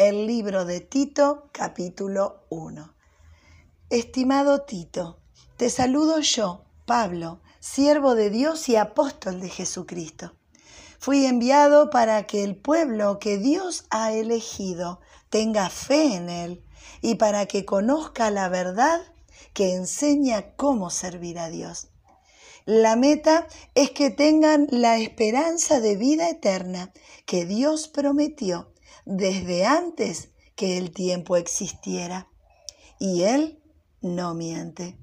el libro de Tito capítulo 1. Estimado Tito, te saludo yo, Pablo, siervo de Dios y apóstol de Jesucristo. Fui enviado para que el pueblo que Dios ha elegido tenga fe en Él y para que conozca la verdad que enseña cómo servir a Dios. La meta es que tengan la esperanza de vida eterna que Dios prometió desde antes que el tiempo existiera. Y Él no miente.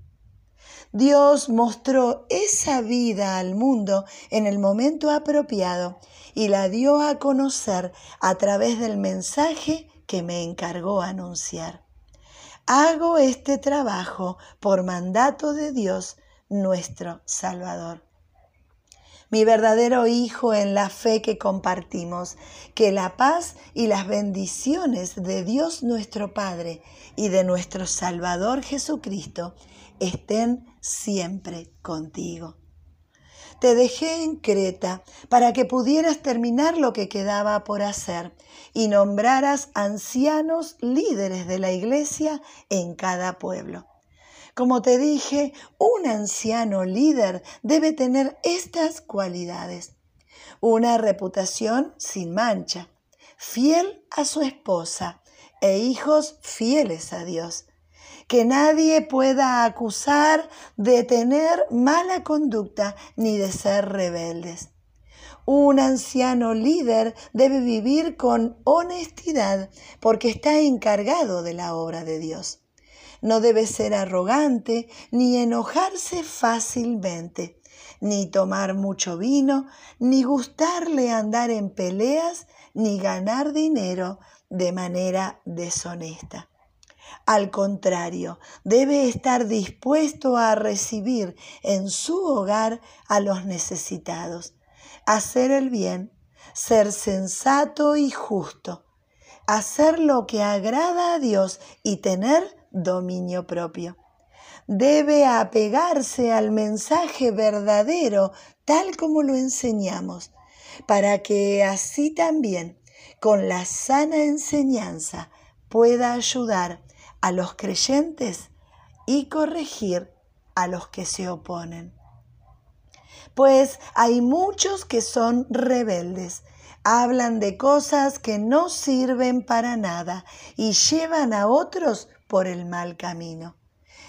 Dios mostró esa vida al mundo en el momento apropiado y la dio a conocer a través del mensaje que me encargó anunciar. Hago este trabajo por mandato de Dios, nuestro Salvador. Mi verdadero Hijo en la fe que compartimos, que la paz y las bendiciones de Dios nuestro Padre y de nuestro Salvador Jesucristo estén siempre contigo. Te dejé en Creta para que pudieras terminar lo que quedaba por hacer y nombraras ancianos líderes de la iglesia en cada pueblo. Como te dije, un anciano líder debe tener estas cualidades. Una reputación sin mancha, fiel a su esposa e hijos fieles a Dios que nadie pueda acusar de tener mala conducta ni de ser rebeldes. Un anciano líder debe vivir con honestidad porque está encargado de la obra de Dios. No debe ser arrogante ni enojarse fácilmente, ni tomar mucho vino, ni gustarle andar en peleas, ni ganar dinero de manera deshonesta. Al contrario, debe estar dispuesto a recibir en su hogar a los necesitados, hacer el bien, ser sensato y justo, hacer lo que agrada a Dios y tener dominio propio. Debe apegarse al mensaje verdadero tal como lo enseñamos, para que así también, con la sana enseñanza, pueda ayudar a los creyentes y corregir a los que se oponen. Pues hay muchos que son rebeldes, hablan de cosas que no sirven para nada y llevan a otros por el mal camino.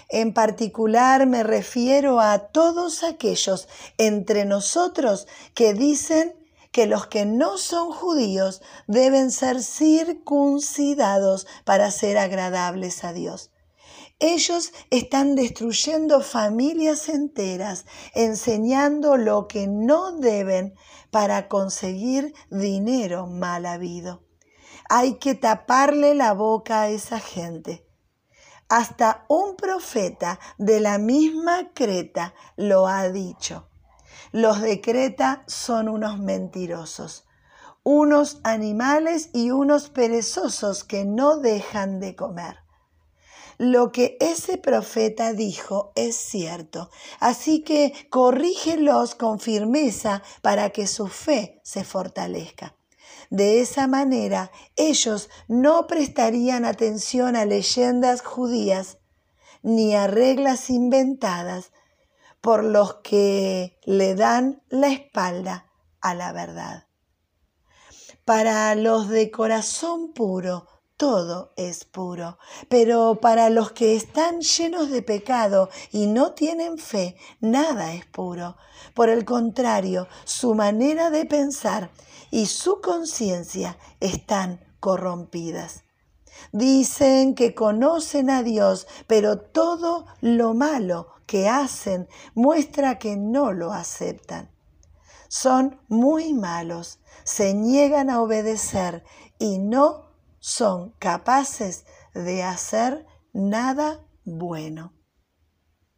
En particular me refiero a todos aquellos entre nosotros que dicen que los que no son judíos deben ser circuncidados para ser agradables a Dios. Ellos están destruyendo familias enteras, enseñando lo que no deben para conseguir dinero mal habido. Hay que taparle la boca a esa gente. Hasta un profeta de la misma Creta lo ha dicho. Los de Creta son unos mentirosos, unos animales y unos perezosos que no dejan de comer. Lo que ese profeta dijo es cierto, así que corrígelos con firmeza para que su fe se fortalezca. De esa manera ellos no prestarían atención a leyendas judías ni a reglas inventadas por los que le dan la espalda a la verdad. Para los de corazón puro, todo es puro, pero para los que están llenos de pecado y no tienen fe, nada es puro. Por el contrario, su manera de pensar y su conciencia están corrompidas. Dicen que conocen a Dios, pero todo lo malo que hacen muestra que no lo aceptan. Son muy malos, se niegan a obedecer y no son capaces de hacer nada bueno.